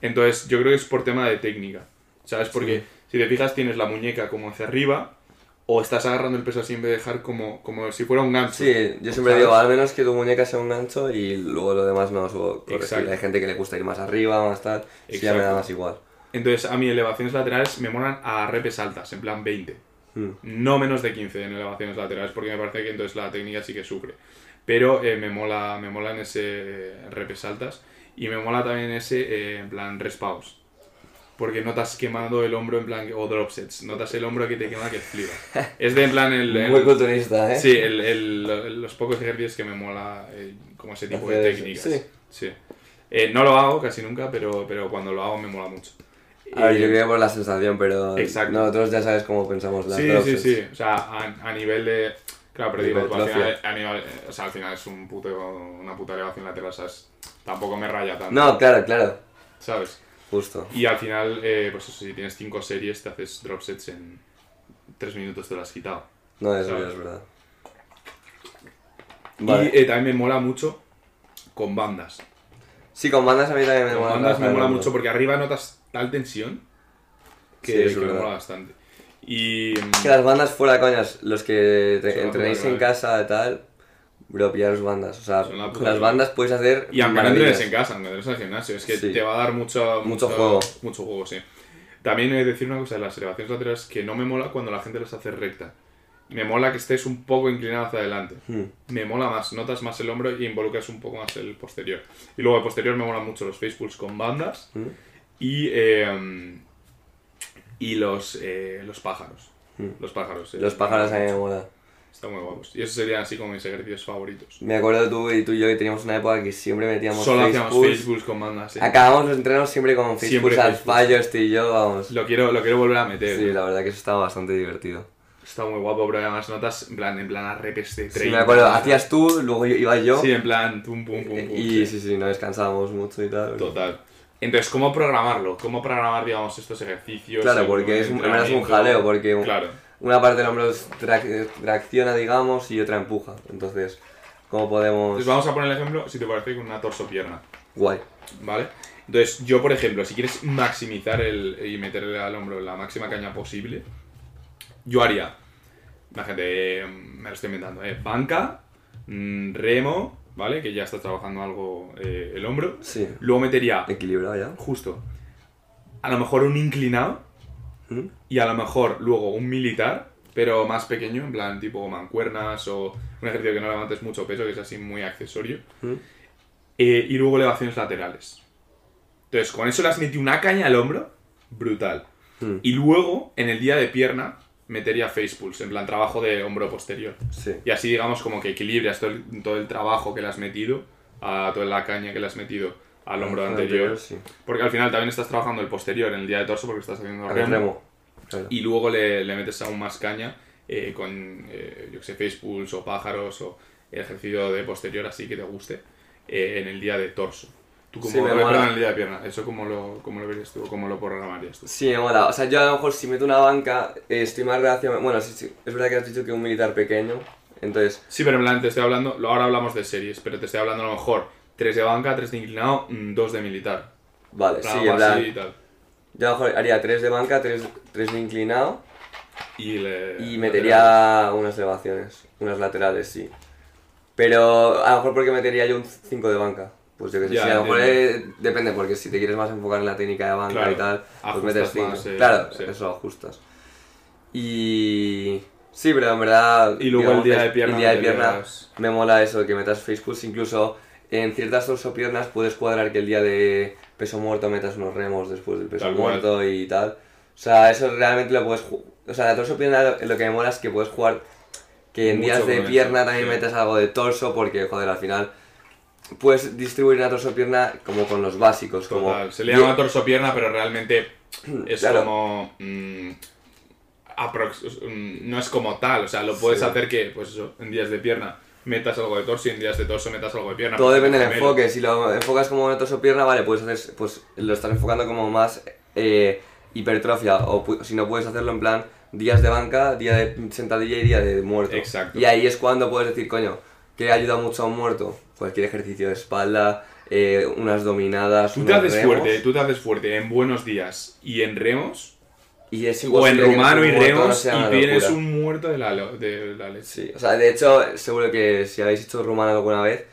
Speaker 1: Entonces yo creo que es por tema de técnica. ¿Sabes? Porque si te fijas tienes la muñeca como hacia arriba o estás agarrando el peso así en vez de dejar como, como si fuera un gancho.
Speaker 2: Sí, yo siempre
Speaker 1: ¿sabes?
Speaker 2: digo, al menos que tu muñeca sea un gancho y luego lo demás no suelo corregir.
Speaker 1: Exacto.
Speaker 2: Hay gente que le gusta ir más arriba, más tal, sí ya me da más igual.
Speaker 1: Entonces a mí elevaciones laterales me molan a repes altas, en plan 20.
Speaker 2: Mm.
Speaker 1: No menos de 15 en elevaciones laterales porque me parece que entonces la técnica sí que sufre. Pero eh, me mola me mola en ese eh, repes altas y me mola también ese eh, en plan respaws. Porque notas quemado el hombro en plan, o drop sets, notas el hombro que te quema que flipa. Es de en plan el... el-
Speaker 2: Muy culturista, ¿eh?
Speaker 1: Sí, el, el- los pocos ejercicios que me mola eh, como ese tipo de
Speaker 2: Hacer eso,
Speaker 1: técnicas.
Speaker 2: sí.
Speaker 1: Sí. Eh, no lo hago casi nunca, pero, pero cuando lo hago me mola mucho.
Speaker 2: A ver,
Speaker 1: Eh,
Speaker 2: yo creo que por la sensación, pero
Speaker 1: Exacto.
Speaker 2: nosotros ya sabes cómo pensamos las
Speaker 1: Sí,
Speaker 2: drop
Speaker 1: sí,
Speaker 2: sets.
Speaker 1: sí. O sea, a, a nivel de. Claro, pero
Speaker 2: De
Speaker 1: digo, al final, a nivel- eh, o sea, al final es un puto, una puta elevación lateral, ¿sabes? Tampoco me raya tanto.
Speaker 2: No, claro, claro.
Speaker 1: ¿Sabes?
Speaker 2: Justo.
Speaker 1: Y al final, eh, pues eso, si tienes 5 series, te haces drop sets en 3 minutos, te lo has quitado.
Speaker 2: No, eso es verdad. Vale.
Speaker 1: Y eh, también me mola mucho con bandas.
Speaker 2: Sí, con bandas a mí también me
Speaker 1: Con
Speaker 2: mola.
Speaker 1: bandas me mola mucho porque arriba notas tal tensión que,
Speaker 2: Sí,
Speaker 1: que me mola bastante. Y.
Speaker 2: Que las bandas fuera, coñas, los que te- entrenéis en casa y tal, bro, pillaros bandas. O sea,
Speaker 1: la
Speaker 2: las bandas puedes hacer.
Speaker 1: Y aunque no entrenes en casa, aunque entrenes en el gimnasio, es que
Speaker 2: Sí.
Speaker 1: te va a dar mucho,
Speaker 2: Mucho juego.
Speaker 1: Mucho juego, sí. También he de decir una cosa de las elevaciones laterales que no me mola cuando la gente las hace recta. Me mola que estés un poco inclinado hacia adelante.
Speaker 2: Hmm.
Speaker 1: Me mola más, notas más el hombro y involucras un poco más el posterior. Y luego el posterior me mola mucho los face pulls con bandas
Speaker 2: Hmm.
Speaker 1: y, eh, y los, eh, los pájaros.
Speaker 2: Hmm.
Speaker 1: Los pájaros. eh.
Speaker 2: Los pájaros a mí me mola.
Speaker 1: Están muy guapos. Y esos serían así como mis ejercicios favoritos.
Speaker 2: Me acuerdo tú y tú y yo que teníamos una época que siempre metíamos
Speaker 1: Solo hacíamos
Speaker 2: Facebook.
Speaker 1: Con bandas. sí.
Speaker 2: Acabamos los entrenos siempre con Facebook al fallo, este y yo, vamos.
Speaker 1: Lo quiero, lo quiero volver a meter.
Speaker 2: Sí, la verdad que eso estaba bastante divertido.
Speaker 1: Está muy guapo, pero además notas en plan, en plan a repes de 30.
Speaker 2: Sí, me acuerdo, hacías tú, luego iba yo.
Speaker 1: Sí, en plan, pum, pum, pum, pum.
Speaker 2: y sí, sí, no descansábamos mucho y tal.
Speaker 1: Total. Entonces, ¿cómo programarlo? ¿Cómo programar, digamos, estos ejercicios?
Speaker 2: Claro, porque es un, es un jaleo, porque
Speaker 1: Claro.
Speaker 2: Una parte del hombro tra- tracciona, digamos, y otra empuja. Entonces, ¿cómo podemos...?
Speaker 1: Entonces vamos a poner el ejemplo, si te parece, con una torso-pierna,
Speaker 2: Guay.
Speaker 1: ¿vale? Entonces, yo, por ejemplo, si quieres maximizar el, y meterle al hombro la máxima caña posible, yo haría, imagínate, eh, me lo estoy inventando, ¿eh? banca, mm, remo, ¿vale? Que ya está trabajando algo eh, el hombro.
Speaker 2: Sí.
Speaker 1: Luego metería,
Speaker 2: Equilibrado ya.
Speaker 1: justo, a lo mejor un inclinado
Speaker 2: ¿Mm?
Speaker 1: y a lo mejor luego un militar, pero más pequeño, en plan tipo mancuernas o un ejercicio que no levantes mucho peso, que es así muy accesorio.
Speaker 2: ¿Mm?
Speaker 1: Eh, y luego elevaciones laterales. Entonces, con eso le has metido una caña al hombro, brutal.
Speaker 2: Mm.
Speaker 1: Y luego, en el día de pierna, metería face pulse, en plan trabajo de hombro posterior.
Speaker 2: Sí.
Speaker 1: Y así, digamos, como que equilibras todo el, todo el trabajo que le has metido, a toda la caña que le has metido al hombro
Speaker 2: Al
Speaker 1: anterior.
Speaker 2: sí.
Speaker 1: Porque al final también estás trabajando el posterior en el día de torso porque estás haciendo remo.
Speaker 2: remo. Claro.
Speaker 1: Y luego le, le metes aún más caña eh, con, eh, yo que sé, face pulse o pájaros o ejercicio de posterior así que te guste eh, en el día de torso. ¿Tú cómo
Speaker 2: Sí, me
Speaker 1: perdón, en el día de pierna? ¿Eso cómo lo, cómo lo verías tú o cómo lo programarías tú?
Speaker 2: Sí, me mola. O sea, yo a lo mejor si meto una banca, eh, estoy más relacionado... Bueno, sí, sí, es verdad que has dicho que un militar pequeño, entonces...
Speaker 1: Sí, pero en plan te estoy hablando, lo- ahora hablamos de series, pero te estoy hablando a lo mejor 3 de banca, 3 de inclinado, 2 de militar.
Speaker 2: Vale,
Speaker 1: plan,
Speaker 2: sí, en plan...
Speaker 1: y tal.
Speaker 2: Yo a lo mejor haría 3 de banca, 3, de inclinado
Speaker 1: Y, le-
Speaker 2: y metería unas elevaciones, unas laterales, sí. Pero a lo mejor porque metería yo un 5 de banca. Pues yo que sé,
Speaker 1: Ya,
Speaker 2: sí, a lo mejor eh, depende, porque si te quieres más enfocar en la técnica de banca
Speaker 1: Claro,
Speaker 2: y tal, pues metes 5.
Speaker 1: más, eh,
Speaker 2: claro,
Speaker 1: sí.
Speaker 2: eso ajustas. Y... Sí, pero en verdad...
Speaker 1: Y luego el día
Speaker 2: es-
Speaker 1: de pierna
Speaker 2: El día de pierna me mola eso, que metas face pulse, incluso en ciertas torsopiernas puedes cuadrar que el día de peso muerto metas unos remos después del peso
Speaker 1: Tal cual.
Speaker 2: muerto y tal. O sea, eso realmente lo puedes O sea, la torsopierna lo, lo que me mola es que puedes jugar que en
Speaker 1: Mucho
Speaker 2: días de
Speaker 1: eso,
Speaker 2: pierna también
Speaker 1: sí.
Speaker 2: metes algo de torso porque, joder, al final puedes distribuir una torsopierna como con los básicos. Como
Speaker 1: Se le llama torso-pierna, pero realmente es
Speaker 2: Claro.
Speaker 1: como... mm, aprox- mm, no es como tal, o sea, lo puedes
Speaker 2: Sí.
Speaker 1: hacer que, pues eso, en días de pierna metas algo de torso y en días de torso metas algo de pierna.
Speaker 2: Todo depende del enfoque. Si lo enfocas como una torsopierna, vale, puedes hacer, pues lo estás enfocando como más eh, hipertrofia. O si no puedes hacerlo en plan días de banca, día de sentadilla y día de muerto.
Speaker 1: Exacto.
Speaker 2: Y ahí es cuando puedes decir, coño, que ayuda mucho a un muerto. Cualquier ejercicio de espalda, eh, unas dominadas,
Speaker 1: Tú te
Speaker 2: unos
Speaker 1: haces
Speaker 2: remos,
Speaker 1: fuerte, tú te haces fuerte en buenos días y en remos,
Speaker 2: Y es
Speaker 1: o en
Speaker 2: tu
Speaker 1: y
Speaker 2: una
Speaker 1: y tienes un muerto de la, de la leche.
Speaker 2: Sí, o sea, de hecho, seguro que si habéis hecho rumano alguna vez,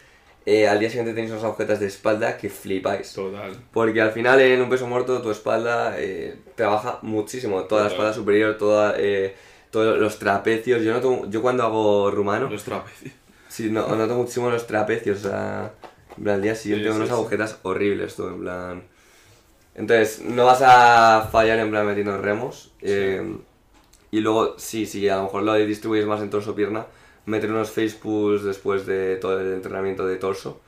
Speaker 2: eh, al día siguiente tenéis unas agujetas de espalda que flipáis.
Speaker 1: Total.
Speaker 2: Porque al final en un peso muerto tu espalda eh, trabaja muchísimo, toda la
Speaker 1: Total.
Speaker 2: espalda superior, toda, eh, todos los trapecios. Yo noto, yo cuando hago rumano,
Speaker 1: Los trapecios.
Speaker 2: sí, no, noto muchísimo los trapecios, o sea, al día siguiente
Speaker 1: Sí,
Speaker 2: unas
Speaker 1: sí, sí.
Speaker 2: agujetas horribles, tú, en plan. Entonces, no vas a fallar en plan metiendo remos. eh, y luego, sí, sí, a lo mejor lo distribuyes más en torso-pierna, meter unos face pulls después de todo el entrenamiento de torso.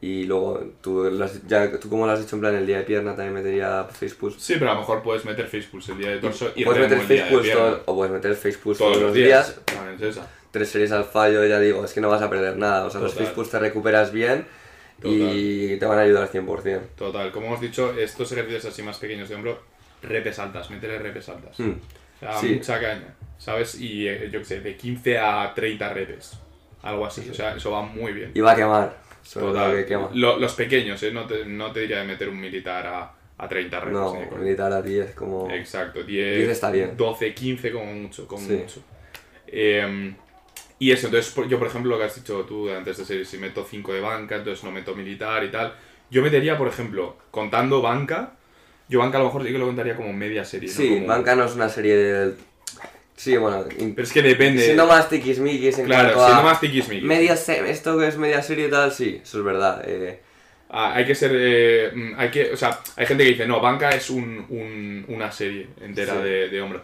Speaker 2: Y luego, tú, lo has- ya, tú como lo has hecho en plan el día de pierna, también metería face pulls.
Speaker 1: Sí, pero a lo mejor puedes meter face pulse el día de torso y
Speaker 2: puedes
Speaker 1: remo
Speaker 2: meter face pulls todo- o puedes meter face pulls
Speaker 1: todos los días. Es.
Speaker 2: Tres series al fallo, ya digo, es que no vas a perder nada. O sea, los
Speaker 1: Total.
Speaker 2: face pulls te recuperas bien y te van a ayudar 100%.
Speaker 1: Total, como hemos dicho, estos ejercicios así más pequeños de hombro, repes altas, métele repes altas.
Speaker 2: Mm.
Speaker 1: O sea,
Speaker 2: Sí.
Speaker 1: mucha caña, ¿sabes? Y eh, yo qué sé, de 15 a 30 repes. Algo así, o sea, eso va muy bien.
Speaker 2: Y va a quemar. Sobre todo
Speaker 1: Total.
Speaker 2: que quema.
Speaker 1: Lo- los pequeños, ¿eh? No te, no te diría de meter un militar a, a 30 repes.
Speaker 2: No,
Speaker 1: coña.
Speaker 2: militar a 10 como...
Speaker 1: Exacto, 10,
Speaker 2: 10 está bien.
Speaker 1: 12, 15 como mucho, como
Speaker 2: Sí.
Speaker 1: mucho. Eh, y eso, entonces yo por ejemplo lo que has dicho tú antes de ser, si meto 5 de banca, entonces no meto militar y tal. Yo metería, por ejemplo, contando banca, yo banca a lo mejor sí que lo contaría como media serie. ¿no?
Speaker 2: Sí,
Speaker 1: Como-
Speaker 2: Banca no es una serie de... Sí, bueno... in-
Speaker 1: Pero es que depende.
Speaker 2: Siendo más tiquismiquis en
Speaker 1: claro,
Speaker 2: cuanto a...
Speaker 1: siendo más tiquismiquis.
Speaker 2: Media se- esto que es media serie y tal, sí, eso es verdad. eh,
Speaker 1: Ah, hay que ser. eh, mm, hay que, o sea, hay gente que dice, no, banca es un, un- una serie entera
Speaker 2: Sí.
Speaker 1: de, de hombro.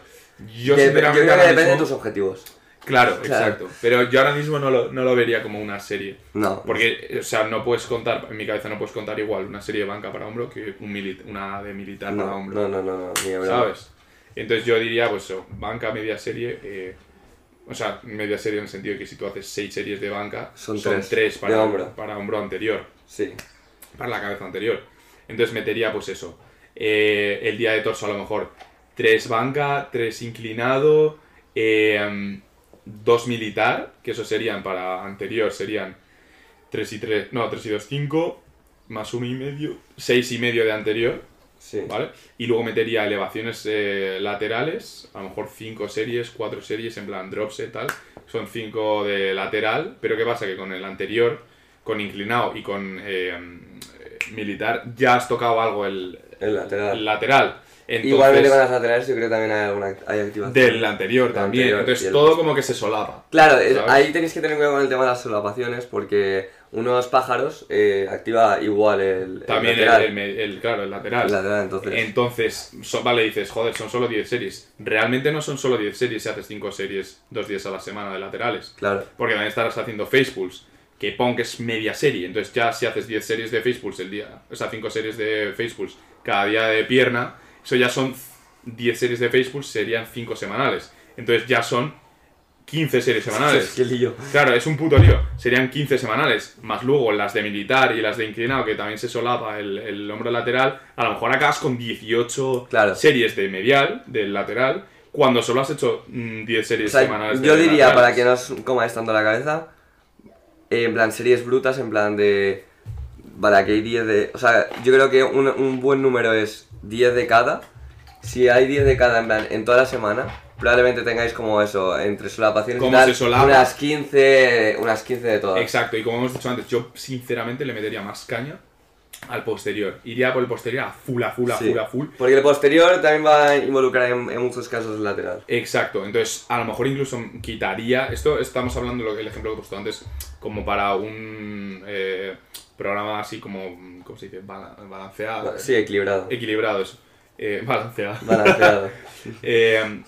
Speaker 1: Yo,
Speaker 2: de- yo creo que depende de
Speaker 1: mismo-
Speaker 2: tus objetivos.
Speaker 1: Claro,
Speaker 2: Claro.
Speaker 1: exacto. Pero yo ahora mismo no lo, no lo vería como una serie.
Speaker 2: No.
Speaker 1: Porque, o sea, no puedes contar, en mi cabeza no puedes contar igual una serie de banca para hombro que un mili- una de militar para hombro.
Speaker 2: no, no, no, no, ni.
Speaker 1: ¿Sabes? Entonces yo diría, pues eso, banca, media serie. eh, o sea, media serie en el sentido de que si tú haces seis series de banca,
Speaker 2: Son
Speaker 1: son,
Speaker 2: tres
Speaker 1: para,
Speaker 2: hombro.
Speaker 1: para hombro anterior,
Speaker 2: Sí.
Speaker 1: para la cabeza anterior. Entonces metería, pues eso, eh, el día de torso a lo mejor tres banca, tres inclinado, eh, dos militar, que eso serían para anterior, serían 3 y 3, no, 3 y 2, 5, más uno y medio, 6 y medio de anterior,
Speaker 2: Sí.
Speaker 1: ¿vale? Y luego metería elevaciones eh, laterales, a lo mejor 5 series, 4 series, en plan drops y tal, son 5 de lateral, pero ¿qué pasa? Que con el anterior, con inclinado y con eh, militar, ya has tocado algo el,
Speaker 2: El lateral.
Speaker 1: el lateral. Entonces,
Speaker 2: Igualmente con las laterales yo creo que también hay alguna hay activación.
Speaker 1: del anterior
Speaker 2: Del
Speaker 1: también,
Speaker 2: anterior,
Speaker 1: entonces
Speaker 2: el-
Speaker 1: todo como que se solapa.
Speaker 2: Claro, ahí tenéis que tener cuidado con el tema de las solapaciones porque unos pájaros eh, activa igual el,
Speaker 1: También el,
Speaker 2: lateral.
Speaker 1: el el- claro, el lateral.
Speaker 2: El lateral, entonces.
Speaker 1: Entonces, so- vale, dices, joder, son solo 10 series. Realmente no son solo 10 series si haces 5 series dos días a la semana de laterales.
Speaker 2: Claro.
Speaker 1: Porque también estarás haciendo face pulls, que pon que es media serie. Entonces ya si haces 10 series de face pulls el día, o sea, 5 series de face pulls cada día de pierna, eso ya son 10 series de face pulls, serían 5 semanales. Entonces ya son 15 series semanales.
Speaker 2: Qué lío.
Speaker 1: Claro, es un puto lío. Serían 15 semanales, más luego las de militar y las de inclinado, que también se solapa el, el hombro lateral. A lo mejor acabas con 18
Speaker 2: Claro.
Speaker 1: series de medial, del lateral, cuando solo has hecho mm, 10
Speaker 2: O
Speaker 1: series
Speaker 2: sea,
Speaker 1: semanales
Speaker 2: yo diría,
Speaker 1: laterales.
Speaker 2: para que no os comáis tanto la cabeza, en plan series brutas, en plan de... Para que hay 10 de... O sea, yo creo que un, un buen número es 10 de cada. Si hay 10 de cada en plan en toda la semana, probablemente tengáis como eso, entre solapaciones y
Speaker 1: ¿Cómo
Speaker 2: tal,
Speaker 1: se solapa?
Speaker 2: unas 15, unas 15 de todas.
Speaker 1: Exacto, y como hemos dicho antes, yo sinceramente le metería más caña al posterior. Iría por el posterior a full, a full, a
Speaker 2: Sí.
Speaker 1: full, a full.
Speaker 2: Porque el posterior también va a involucrar en, en muchos casos el lateral.
Speaker 1: Exacto, entonces a lo mejor incluso quitaría, esto estamos hablando lo que el ejemplo que he puesto antes, como para un eh, programa así como, ¿cómo se dice? Bala- balanceado.
Speaker 2: Sí, equilibrado.
Speaker 1: Equilibrado eso. Eh, balanceado.
Speaker 2: Balanceado.
Speaker 1: Eh,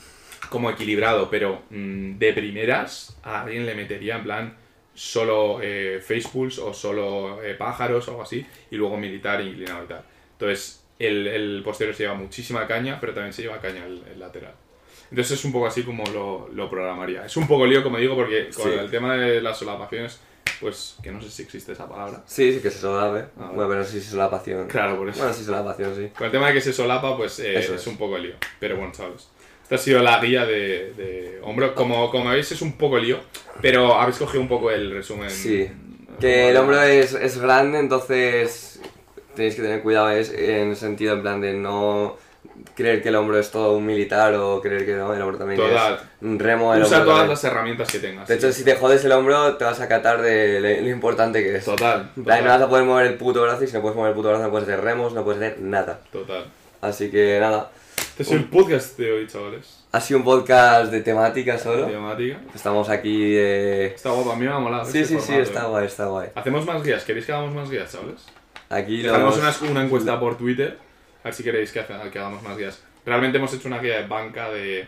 Speaker 1: como equilibrado, pero mm, de primeras a alguien le metería en plan solo eh, face pulls o solo eh, pájaros o algo así, y luego militar inclinado y tal. Entonces, el, el posterior se lleva muchísima caña, pero también se lleva caña el, el lateral. Entonces es un poco así como lo, lo programaría. Es un poco lío, como digo, porque con
Speaker 2: Sí.
Speaker 1: el tema de las solapaciones, pues que no sé si existe esa palabra.
Speaker 2: Sí, sí que se solape.
Speaker 1: Ah,
Speaker 2: bueno, pero sí se solapación.
Speaker 1: Claro, por eso.
Speaker 2: Bueno, sí solapación, sí.
Speaker 1: Con el tema de que se solapa, pues eh, es.
Speaker 2: es.
Speaker 1: un poco lío. Pero bueno, sabes. Esta ha sido la guía de, de hombro. Como, como veis, es un poco lío, pero habéis cogido un poco el resumen.
Speaker 2: Sí. Que el hombro es, es grande, entonces tenéis que tener cuidado es en el sentido en plan de no creer que el hombro es todo un militar o creer que no, el hombro también
Speaker 1: Total.
Speaker 2: es un remo. El
Speaker 1: Usa
Speaker 2: hombro
Speaker 1: todas
Speaker 2: también.
Speaker 1: las herramientas que tengas.
Speaker 2: De hecho, si te jodes el hombro, te vas a catar de lo, lo importante que es.
Speaker 1: Total.
Speaker 2: Plan, No
Speaker 1: Total.
Speaker 2: vas a poder mover el puto brazo y si no puedes mover el puto brazo no puedes hacer remos, no puedes hacer nada.
Speaker 1: Total.
Speaker 2: Así que nada,
Speaker 1: Este es el podcast de hoy, chavales.
Speaker 2: ha sido un podcast de temática solo.
Speaker 1: Temática.
Speaker 2: Estamos aquí eh...
Speaker 1: Está guapo, a mí me ha molado.
Speaker 2: Sí,
Speaker 1: este
Speaker 2: sí, sí,
Speaker 1: formato,
Speaker 2: está
Speaker 1: eh.
Speaker 2: guay, está guay.
Speaker 1: Hacemos más guías. ¿Queréis que hagamos más guías, chavales?
Speaker 2: Aquí lo hemos-
Speaker 1: una, una encuesta por Twitter. A ver si queréis que, hagamos más guías. Realmente hemos hecho una guía de banca de.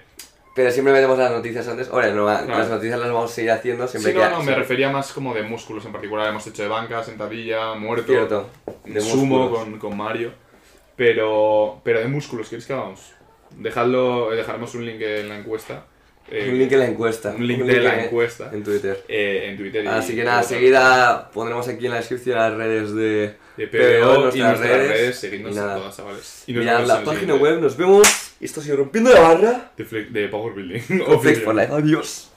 Speaker 2: Pero siempre metemos las noticias antes. Ahora, no,
Speaker 1: Claro.
Speaker 2: las noticias las vamos a seguir haciendo siempre
Speaker 1: Sí,
Speaker 2: que
Speaker 1: no, no, me refería más como de músculos en particular. Hemos hecho de banca, sentadilla, muerto.
Speaker 2: Cierto. De
Speaker 1: sumo con, con Mario. Pero, pero de músculos, ¿queréis que hagamos? Dejadlo, dejaremos un link en la encuesta. eh,
Speaker 2: Un link en la encuesta.
Speaker 1: un link de la
Speaker 2: en-
Speaker 1: encuesta.
Speaker 2: En Twitter.
Speaker 1: eh, en Twitter. y-
Speaker 2: Así que
Speaker 1: y
Speaker 2: nada, seguida pondremos aquí en la descripción las redes de,
Speaker 1: De
Speaker 2: PBO,
Speaker 1: PBO y nuestras redes,
Speaker 2: y
Speaker 1: seguidnos en todas, chavales. Y nos
Speaker 2: Mirad
Speaker 1: vemos
Speaker 2: la página web, nos vemos. Esto ha sido Rompiendo la Barra.
Speaker 1: De, de Power Building.
Speaker 2: Flex for Life. Adiós.